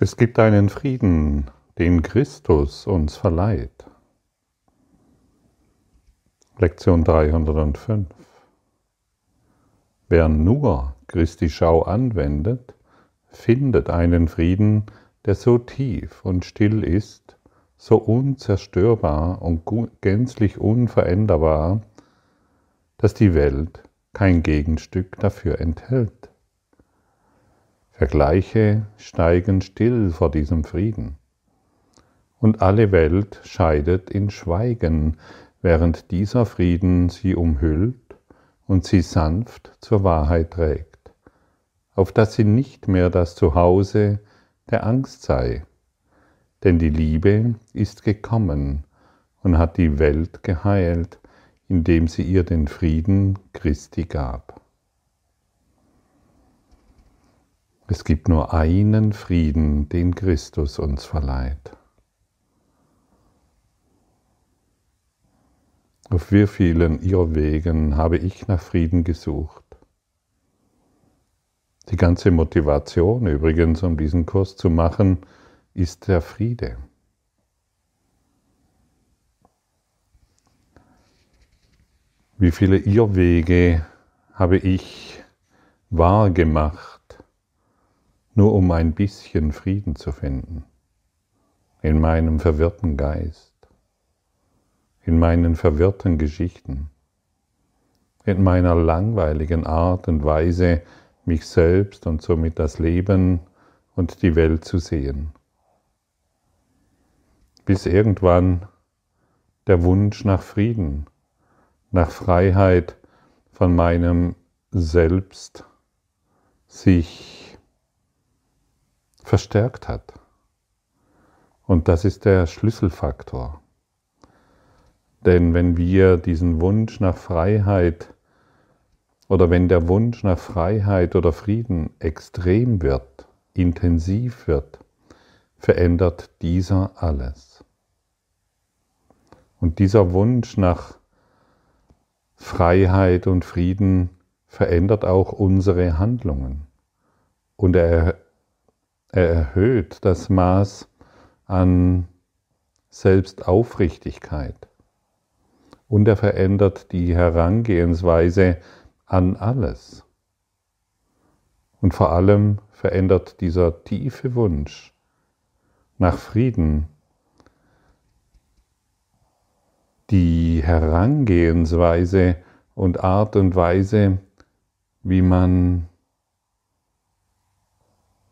Es gibt einen Frieden, den Christus uns verleiht. Lektion 305. Wer nur Christi Schau anwendet, findet einen Frieden, der so tief und still ist, so unzerstörbar und gänzlich unveränderbar, dass die Welt kein Gegenstück dafür enthält. Vergleiche steigen still vor diesem Frieden. Und alle Welt scheidet in Schweigen, während dieser Frieden sie umhüllt und sie sanft zur Wahrheit trägt, auf dass sie nicht mehr das Zuhause der Angst sei. Denn die Liebe ist gekommen und hat die Welt geheilt, indem sie ihr den Frieden Christi gab. Es gibt nur einen Frieden, den Christus uns verleiht. Auf wie vielen Irrwegen habe ich nach Frieden gesucht? Die ganze Motivation übrigens, um diesen Kurs zu machen, ist der Friede. Wie viele Irrwege habe ich wahrgemacht, nur um ein bisschen Frieden zu finden. In meinem verwirrten Geist, in meinen verwirrten Geschichten, in meiner langweiligen Art und Weise, mich selbst und somit das Leben und die Welt zu sehen. Bis irgendwann der Wunsch nach Frieden, nach Freiheit von meinem Selbst sich verstärkt hat. Und das ist der Schlüsselfaktor. Denn wenn wir diesen Wunsch nach Freiheit oder wenn der Wunsch nach Freiheit oder Frieden extrem wird, intensiv wird, verändert dieser alles. Und dieser Wunsch nach Freiheit und Frieden verändert auch unsere Handlungen. Und er er erhöht das Maß an Selbstaufrichtigkeit und er verändert die Herangehensweise an alles. Und vor allem verändert dieser tiefe Wunsch nach Frieden die Herangehensweise und Art und Weise, wie man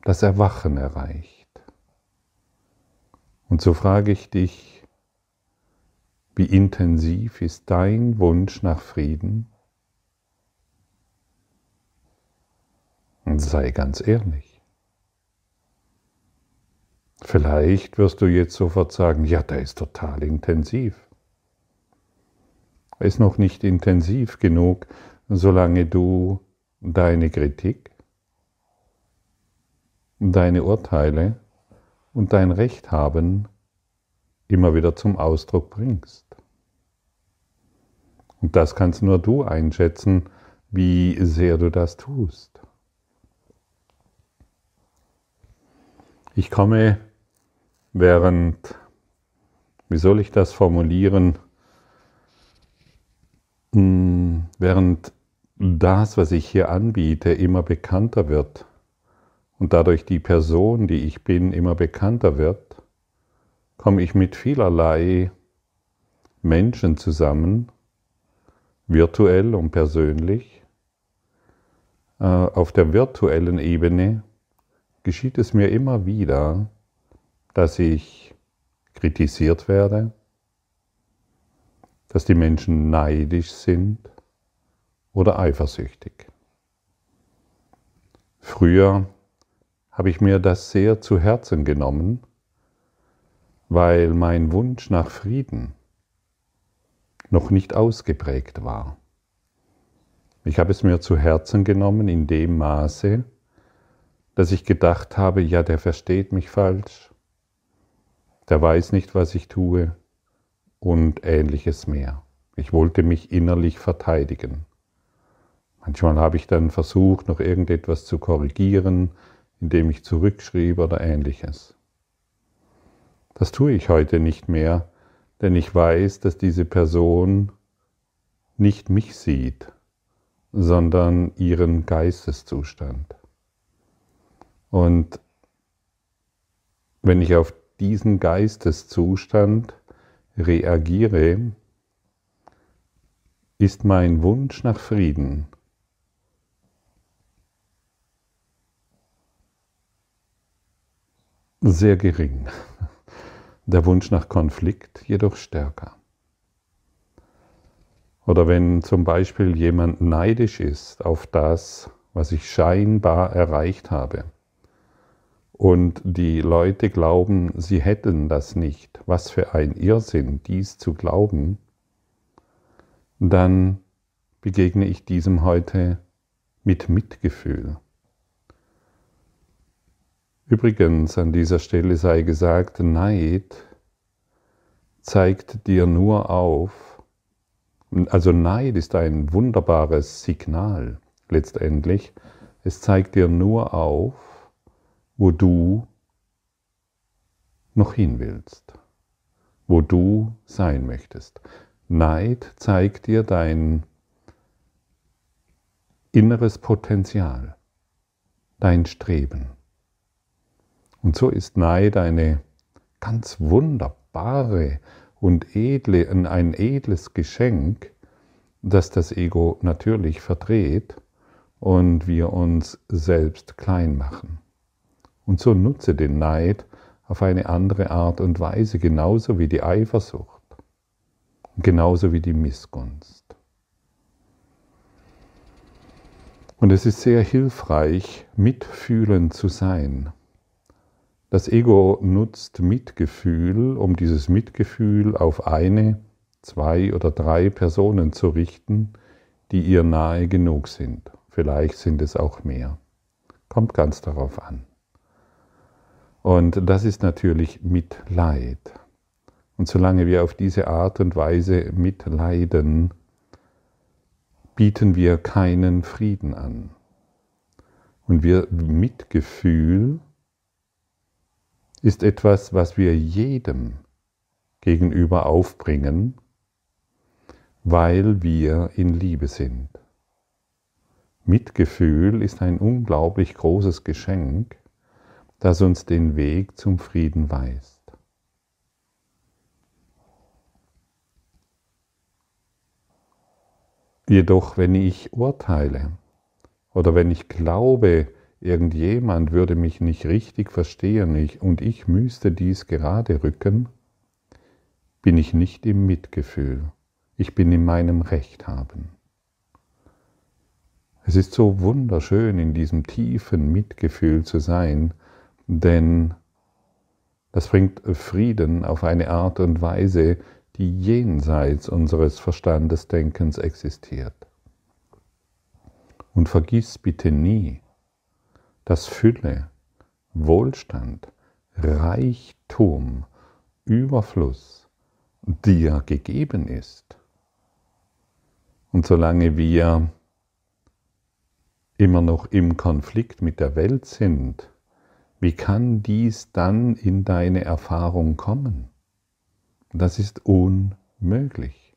das Erwachen erreicht. Und so frage ich dich, wie intensiv ist dein Wunsch nach Frieden? Und sei ganz ehrlich. Vielleicht wirst du jetzt sofort sagen, ja, der ist total intensiv. Er ist noch nicht intensiv genug, solange du deine Kritik, deine Urteile und dein Recht haben immer wieder zum Ausdruck bringst. Und das kannst nur du einschätzen, wie sehr du das tust. Ich komme während, wie soll ich das formulieren, hm, während das, was ich hier anbiete, immer bekannter wird, und dadurch die Person, die ich bin, immer bekannter wird, komme ich mit vielerlei Menschen zusammen, virtuell und persönlich. Äh, auf der virtuellen Ebene geschieht es mir immer wieder, dass ich kritisiert werde, dass die Menschen neidisch sind oder eifersüchtig. Früher habe ich mir das sehr zu Herzen genommen, weil mein Wunsch nach Frieden noch nicht ausgeprägt war. Ich habe es mir zu Herzen genommen in dem Maße, dass ich gedacht habe, ja, der versteht mich falsch, der weiß nicht, was ich tue und ähnliches mehr. Ich wollte mich innerlich verteidigen. Manchmal habe ich dann versucht, noch irgendetwas zu korrigieren, indem ich zurückschrieb oder ähnliches. Das tue ich heute nicht mehr, denn ich weiß, dass diese Person nicht mich sieht, sondern ihren Geisteszustand. Und wenn ich auf diesen Geisteszustand reagiere, ist mein Wunsch nach Frieden sehr gering, der Wunsch nach Konflikt jedoch stärker. Oder wenn zum Beispiel jemand neidisch ist auf das, was ich scheinbar erreicht habe, und die Leute glauben, sie hätten das nicht, was für ein Irrsinn, dies zu glauben, dann begegne ich diesem heute mit Mitgefühl. Übrigens, an dieser Stelle sei gesagt, Neid zeigt dir nur auf, also Neid ist ein wunderbares Signal letztendlich, es zeigt dir nur auf, wo du noch hin willst, wo du sein möchtest. Neid zeigt dir dein inneres Potenzial, dein Streben. Und so ist Neid eine ganz wunderbare und edle, ein edles Geschenk, das das Ego natürlich verdreht und wir uns selbst klein machen. Und so nutze den Neid auf eine andere Art und Weise, genauso wie die Eifersucht, genauso wie die Missgunst. Und es ist sehr hilfreich, mitfühlend zu sein. Das Ego nutzt Mitgefühl, um dieses Mitgefühl auf eine, zwei oder drei Personen zu richten, die ihr nahe genug sind. Vielleicht sind es auch mehr. Kommt ganz darauf an. Und das ist natürlich Mitleid. Und solange wir auf diese Art und Weise mitleiden, bieten wir keinen Frieden an. Und wir Mitgefühl ist etwas, was wir jedem gegenüber aufbringen, weil wir in Liebe sind. Mitgefühl ist ein unglaublich großes Geschenk, das uns den Weg zum Frieden weist. Jedoch, wenn ich urteile oder wenn ich glaube, irgendjemand würde mich nicht richtig verstehen und ich müsste dies gerade rücken, bin ich nicht im Mitgefühl, ich bin in meinem Recht haben. Es ist so wunderschön, in diesem tiefen Mitgefühl zu sein, denn das bringt Frieden auf eine Art und Weise, die jenseits unseres Verstandesdenkens existiert. Und vergiss bitte nie, dass Fülle, Wohlstand, Reichtum, Überfluss dir gegeben ist. Und solange wir immer noch im Konflikt mit der Welt sind, wie kann dies dann in deine Erfahrung kommen? Das ist unmöglich.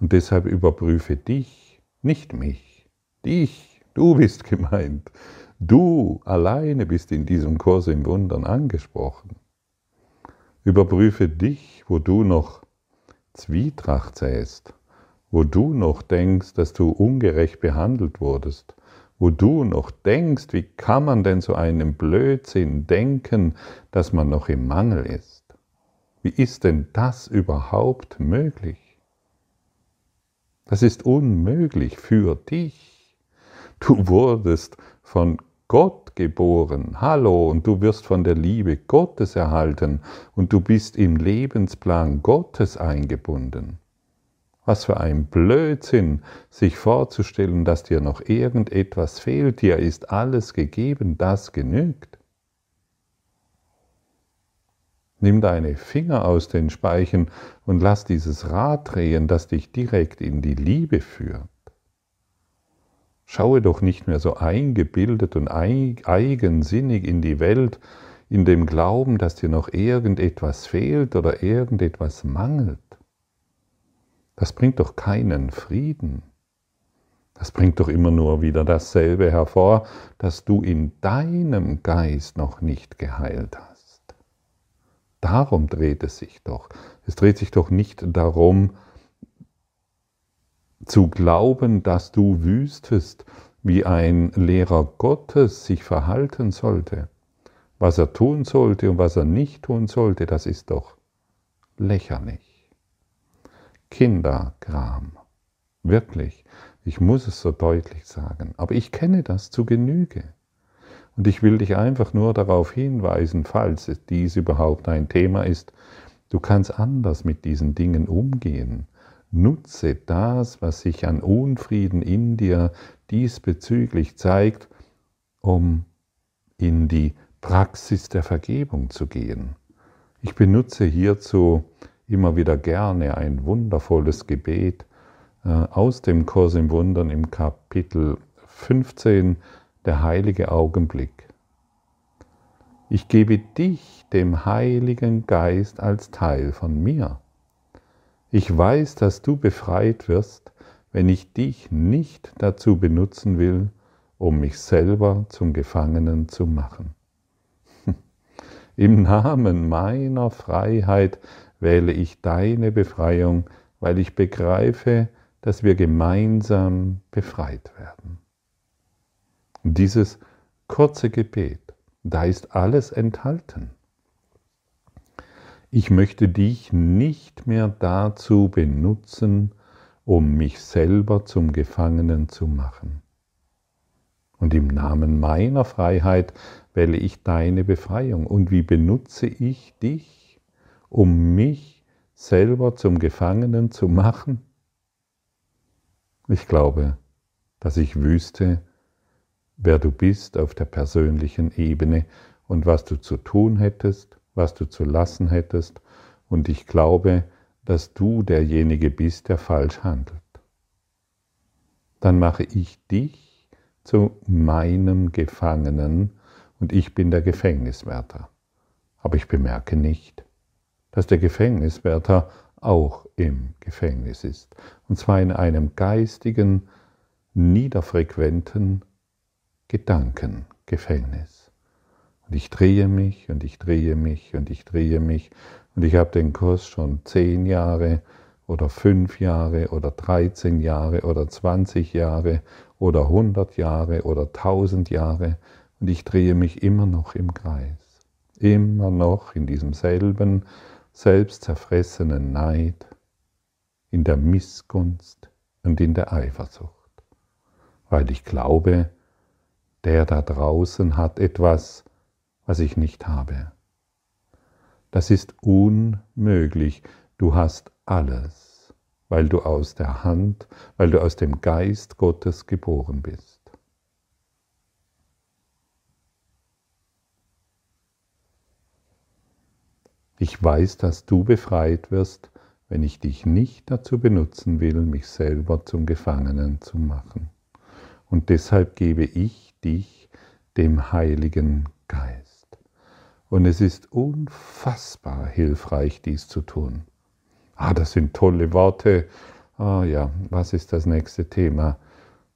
Und deshalb überprüfe dich, nicht mich, dich, du bist gemeint. Du alleine bist in diesem Kurs im Wundern angesprochen. Überprüfe dich, wo du noch Zwietracht säst, wo du noch denkst, dass du ungerecht behandelt wurdest, wo du noch denkst, wie kann man denn so einen Blödsinn denken, dass man noch im Mangel ist? Wie ist denn das überhaupt möglich? Das ist unmöglich für dich. Du wurdest von Gott geboren. Hallo, und du wirst von der Liebe Gottes erhalten und du bist im Lebensplan Gottes eingebunden. Was für ein Blödsinn, sich vorzustellen, dass dir noch irgendetwas fehlt. Dir ist alles gegeben, das genügt. Nimm deine Finger aus den Speichen und lass dieses Rad drehen, das dich direkt in die Liebe führt. Schaue doch nicht mehr so eingebildet und eigensinnig in die Welt, in dem Glauben, dass dir noch irgendetwas fehlt oder irgendetwas mangelt. Das bringt doch keinen Frieden. Das bringt doch immer nur wieder dasselbe hervor, dass du in deinem Geist noch nicht geheilt hast. Darum dreht es sich doch. Es dreht sich doch nicht darum, zu glauben, dass du wüsstest, wie ein Lehrer Gottes sich verhalten sollte, was er tun sollte und was er nicht tun sollte, das ist doch lächerlich. Kinderkram. Wirklich. Ich muss es so deutlich sagen. Aber ich kenne das zu Genüge. Und ich will dich einfach nur darauf hinweisen, falls dies überhaupt ein Thema ist, du kannst anders mit diesen Dingen umgehen. Nutze das, was sich an Unfrieden in dir diesbezüglich zeigt, um in die Praxis der Vergebung zu gehen. Ich benutze hierzu immer wieder gerne ein wundervolles Gebet äh, aus dem Kurs im Wundern im Kapitel 15, der heilige Augenblick. Ich gebe dich, dem Heiligen Geist, als Teil von mir. Ich weiß, dass du befreit wirst, wenn ich dich nicht dazu benutzen will, um mich selber zum Gefangenen zu machen. Im Namen meiner Freiheit wähle ich deine Befreiung, weil ich begreife, dass wir gemeinsam befreit werden. Dieses kurze Gebet, da ist alles enthalten. Ich möchte dich nicht mehr dazu benutzen, um mich selber zum Gefangenen zu machen. Und im Namen meiner Freiheit wähle ich deine Befreiung. Und wie benutze ich dich, um mich selber zum Gefangenen zu machen? Ich glaube, dass ich wüsste, wer du bist auf der persönlichen Ebene und was du zu tun hättest was du zu lassen hättest, und ich glaube, dass du derjenige bist, der falsch handelt. Dann mache ich dich zu meinem Gefangenen und ich bin der Gefängniswärter. Aber ich bemerke nicht, dass der Gefängniswärter auch im Gefängnis ist, und zwar in einem geistigen, niederfrequenten Gedankengefängnis. Und ich drehe mich und ich drehe mich und ich drehe mich. Und ich habe den Kurs schon zehn Jahre oder fünf Jahre oder 13 Jahre oder 20 Jahre oder 100 Jahre oder 1000 Jahre. Und ich drehe mich immer noch im Kreis. Immer noch in diesem selben selbstzerfressenen Neid, in der Missgunst und in der Eifersucht. Weil ich glaube, der da draußen hat etwas, was ich nicht habe. Das ist unmöglich. Du hast alles, weil du aus der Hand, weil du aus dem Geist Gottes geboren bist. Ich weiß, dass du befreit wirst, wenn ich dich nicht dazu benutzen will, mich selber zum Gefangenen zu machen. Und deshalb gebe ich dich dem Heiligen. Und es ist unfassbar hilfreich, dies zu tun. Ah, das sind tolle Worte. Ah ja, was ist das nächste Thema?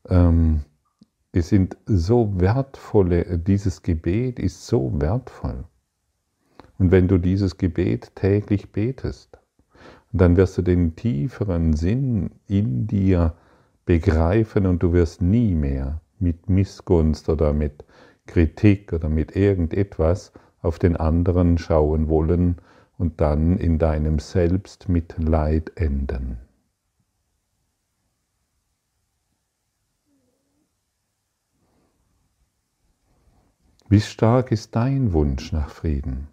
Ähm, es sind so wertvolle, dieses Gebet ist so wertvoll. Und wenn du dieses Gebet täglich betest, dann wirst du den tieferen Sinn in dir begreifen und du wirst nie mehr mit Missgunst oder mit Kritik oder mit irgendetwas auf den anderen schauen wollen und dann in deinem Selbstmitleid enden. Wie stark ist dein Wunsch nach Frieden?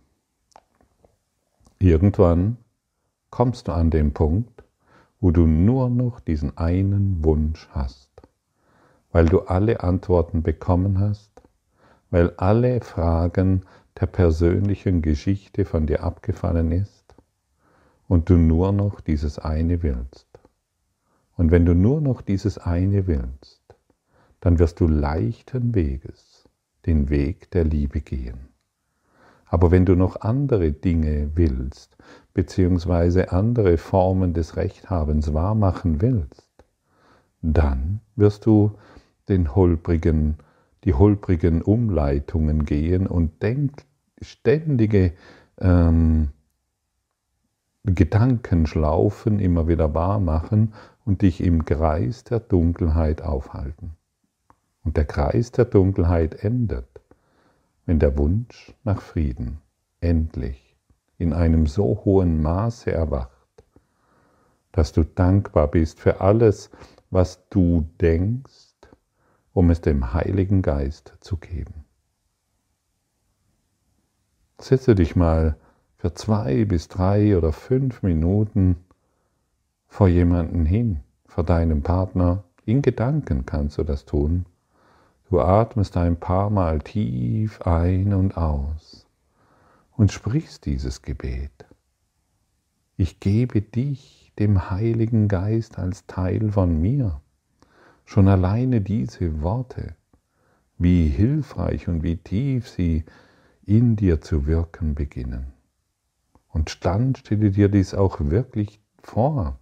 Irgendwann kommst du an den Punkt, wo du nur noch diesen einen Wunsch hast, weil du alle Antworten bekommen hast, weil alle Fragen der persönlichen Geschichte von dir abgefallen ist und du nur noch dieses eine willst. Und wenn du nur noch dieses eine willst, dann wirst du leichten Weges den Weg der Liebe gehen. Aber wenn du noch andere Dinge willst, beziehungsweise andere Formen des Rechthabens wahrmachen willst, dann wirst du den holprigen, die holprigen Umleitungen gehen und denk, ständige ähm, Gedankenschlaufen immer wieder wahr machen und dich im Kreis der Dunkelheit aufhalten. Und der Kreis der Dunkelheit endet, wenn der Wunsch nach Frieden endlich in einem so hohen Maße erwacht, dass du dankbar bist für alles, was du denkst, um es dem Heiligen Geist zu geben. Setze dich mal für zwei bis drei oder fünf Minuten vor jemanden hin, vor deinem Partner. In Gedanken kannst du das tun. Du atmest ein paar Mal tief ein und aus und sprichst dieses Gebet. Ich gebe dich dem Heiligen Geist als Teil von mir. Schon alleine diese Worte, wie hilfreich und wie tief sie in dir zu wirken beginnen. Und dann stelle dir dies auch wirklich vor,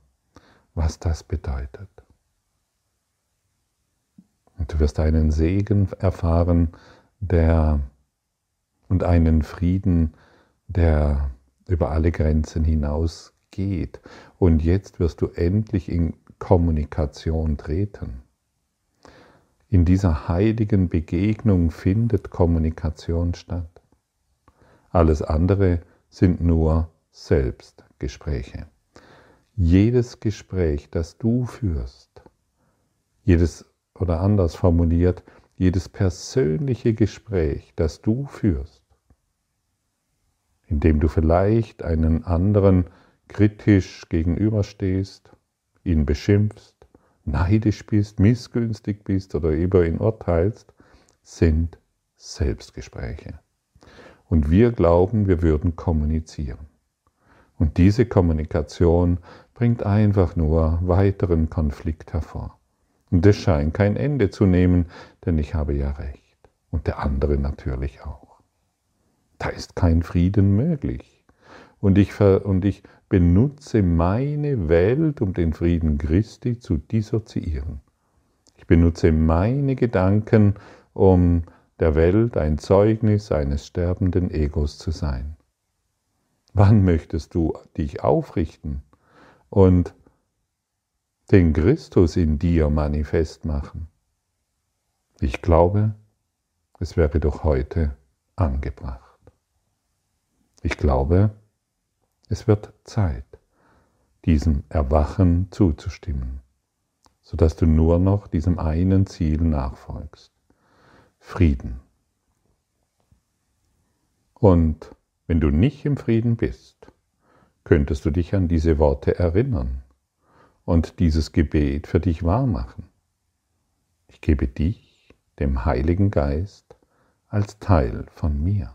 was das bedeutet. Und du wirst einen Segen erfahren, der und einen Frieden, der über alle Grenzen hinausgeht. Und jetzt wirst du endlich in Kommunikation treten. In dieser heiligen Begegnung findet Kommunikation statt. Alles andere sind nur Selbstgespräche. Jedes Gespräch, das du führst, jedes oder anders formuliert, jedes persönliche Gespräch, das du führst, indem du vielleicht einen anderen kritisch gegenüberstehst, ihn beschimpfst, neidisch bist, missgünstig bist oder über ihn urteilst, sind Selbstgespräche. Und wir glauben, wir würden kommunizieren. Und diese Kommunikation bringt einfach nur weiteren Konflikt hervor. Und es scheint kein Ende zu nehmen, denn ich habe ja recht. Und der andere natürlich auch. Da ist kein Frieden möglich. Und ich, und ich benutze meine Welt, um den Frieden Christi zu dissoziieren. Ich benutze meine Gedanken, um der Welt ein Zeugnis eines sterbenden Egos zu sein. Wann möchtest du dich aufrichten und den Christus in dir manifest machen? Ich glaube, es wäre doch heute angebracht. Ich glaube, es wird Zeit, diesem Erwachen zuzustimmen, sodass du nur noch diesem einen Ziel nachfolgst. Frieden. Und wenn du nicht im Frieden bist, könntest du dich an diese Worte erinnern und dieses Gebet für dich wahrmachen. Ich gebe dich, dem Heiligen Geist, als Teil von mir.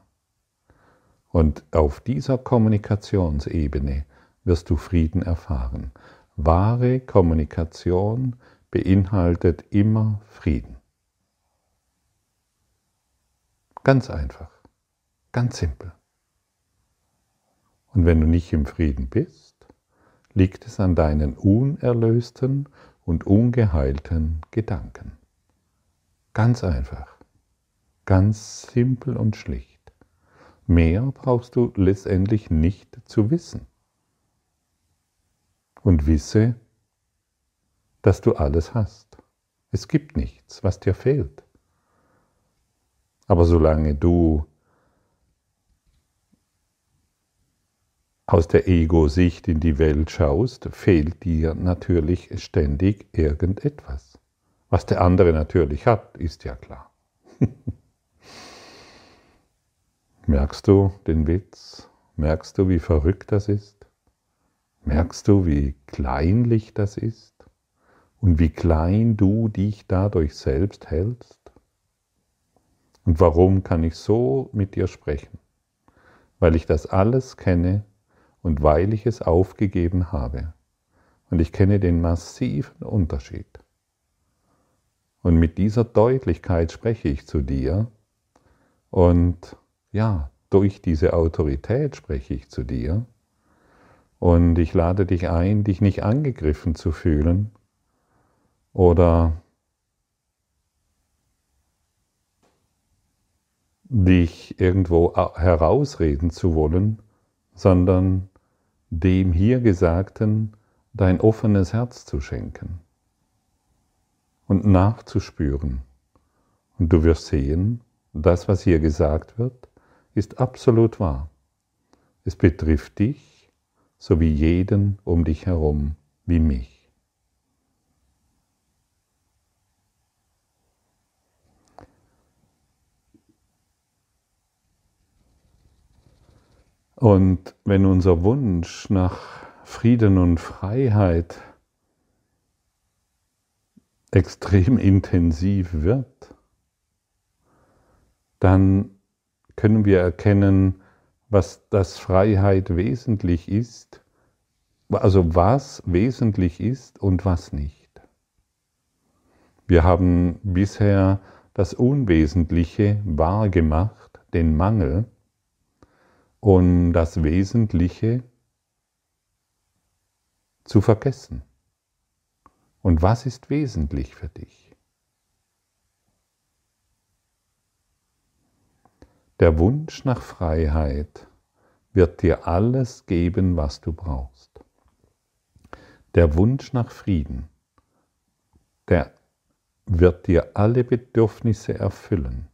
Und auf dieser Kommunikationsebene wirst du Frieden erfahren. Wahre Kommunikation beinhaltet immer Frieden. Ganz einfach, ganz simpel. Und wenn du nicht im Frieden bist, liegt es an deinen unerlösten und ungeheilten Gedanken. Ganz einfach, ganz simpel und schlicht. Mehr brauchst du letztendlich nicht zu wissen. Und wisse, dass du alles hast. Es gibt nichts, was dir fehlt. Aber solange du aus der Ego-Sicht in die Welt schaust, fehlt dir natürlich ständig irgendetwas. Was der andere natürlich hat, ist ja klar. Merkst du den Witz? Merkst du, wie verrückt das ist? Merkst du, wie kleinlich das ist? Und wie klein du dich dadurch selbst hältst? Und warum kann ich so mit dir sprechen? Weil ich das alles kenne und weil ich es aufgegeben habe. Und ich kenne den massiven Unterschied. Und mit dieser Deutlichkeit spreche ich zu dir. Und ja, durch diese Autorität spreche ich zu dir. Und ich lade dich ein, dich nicht angegriffen zu fühlen oder dich irgendwo herausreden zu wollen, sondern dem hier Gesagten dein offenes Herz zu schenken und nachzuspüren. Und du wirst sehen, das, was hier gesagt wird, ist absolut wahr. Es betrifft dich sowie jeden um dich herum wie mich. Und wenn unser Wunsch nach Frieden und Freiheit extrem intensiv wird, dann können wir erkennen, was das Freiheit wesentlich ist, also was wesentlich ist und was nicht. Wir haben bisher das Unwesentliche wahrgemacht, den Mangel, um das Wesentliche zu vergessen. Und was ist wesentlich für dich? Der Wunsch nach Freiheit wird dir alles geben, was du brauchst. Der Wunsch nach Frieden, der wird dir alle Bedürfnisse erfüllen.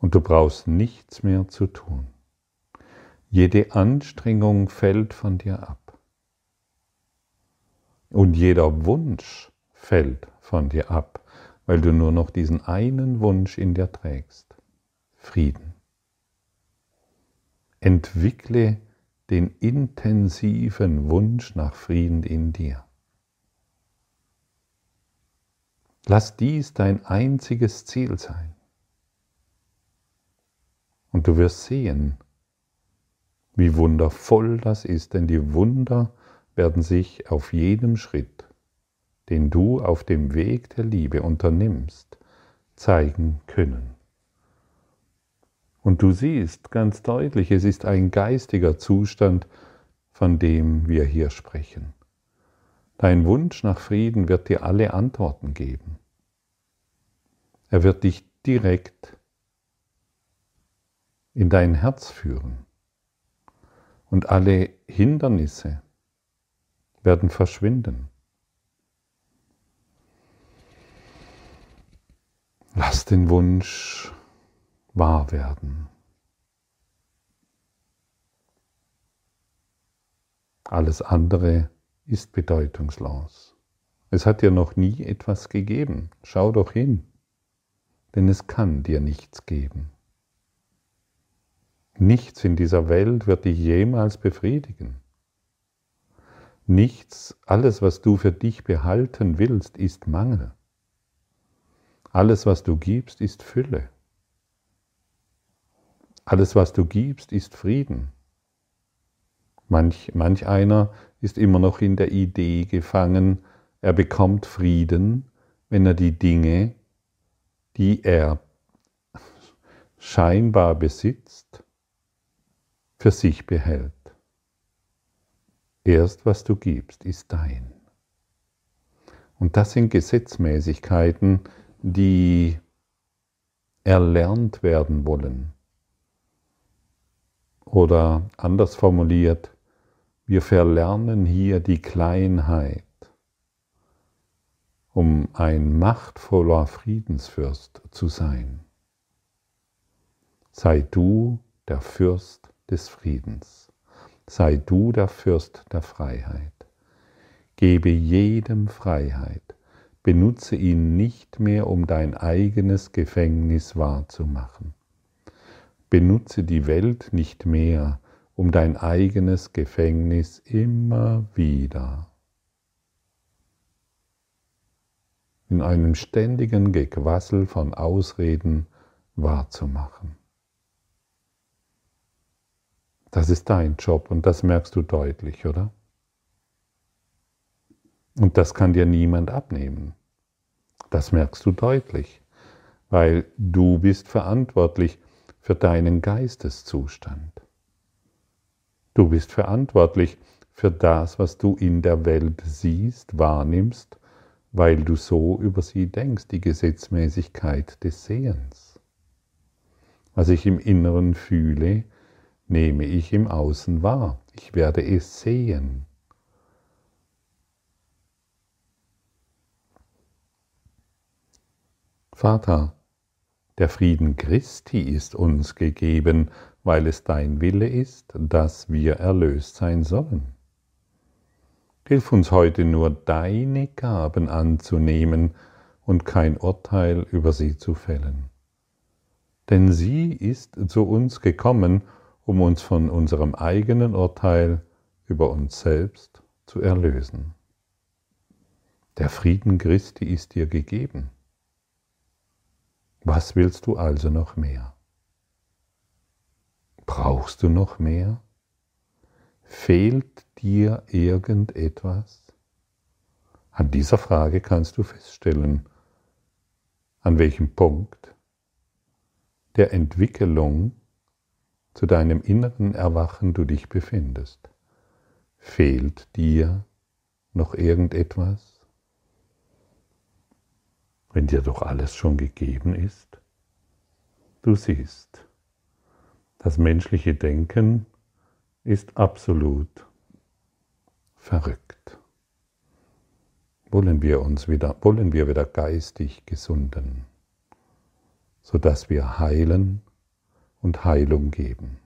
Und du brauchst nichts mehr zu tun. Jede Anstrengung fällt von dir ab. Und jeder Wunsch fällt von dir ab, weil du nur noch diesen einen Wunsch in dir trägst. Frieden. Entwickle den intensiven Wunsch nach Frieden in dir. Lass dies dein einziges Ziel sein. Und du wirst sehen, wie wundervoll das ist, denn die Wunder werden sich auf jedem Schritt, den du auf dem Weg der Liebe unternimmst, zeigen können. Und du siehst ganz deutlich, es ist ein geistiger Zustand, von dem wir hier sprechen. Dein Wunsch nach Frieden wird dir alle Antworten geben. Er wird dich direkt in dein Herz führen. Und alle Hindernisse, werden verschwinden. Lass den Wunsch wahr werden. Alles andere ist bedeutungslos. Es hat dir noch nie etwas gegeben. Schau doch hin, denn es kann dir nichts geben. Nichts in dieser Welt wird dich jemals befriedigen. Nichts, alles, was du für dich behalten willst, ist Mangel. Alles, was du gibst, ist Fülle. Alles, was du gibst, ist Frieden. Manch, manch einer ist immer noch in der Idee gefangen, er bekommt Frieden, wenn er die Dinge, die er scheinbar besitzt, für sich behält. Erst was du gibst, ist dein. Und das sind Gesetzmäßigkeiten, die erlernt werden wollen. Oder anders formuliert, wir verlernen hier die Kleinheit, um ein machtvoller Friedensfürst zu sein. Sei du der Fürst des Friedens sei du der Fürst der Freiheit. Gebe jedem Freiheit, benutze ihn nicht mehr, um dein eigenes Gefängnis wahrzumachen. Benutze die Welt nicht mehr, um dein eigenes Gefängnis immer wieder. in einem ständigen Gequassel von Ausreden wahrzumachen. Das ist dein Job und das merkst du deutlich, oder? Und das kann dir niemand abnehmen. Das merkst du deutlich, weil du bist verantwortlich für deinen Geisteszustand. Du bist verantwortlich für das, was du in der Welt siehst, wahrnimmst, weil du so über sie denkst, die Gesetzmäßigkeit des Sehens. Was ich im Inneren fühle, nehme ich im Außen wahr. Ich werde es sehen. Vater, der Frieden Christi ist uns gegeben, weil es dein Wille ist, dass wir erlöst sein sollen. Hilf uns heute nur deine Gaben anzunehmen und kein Urteil über sie zu fällen. Denn sie ist zu uns gekommen, um uns von unserem eigenen Urteil über uns selbst zu erlösen. Der Frieden Christi ist dir gegeben. Was willst du also noch mehr? Brauchst du noch mehr? Fehlt dir irgendetwas? An dieser Frage kannst du feststellen, an welchem Punkt der Entwicklung zu deinem inneren Erwachen du dich befindest. Fehlt dir noch irgendetwas? wenn dir doch alles schon gegeben ist? Du siehst, das menschliche Denken ist absolut verrückt. Wollen wir uns wieder, wollen wir wieder geistig gesunden, sodass wir heilen und Heilung geben.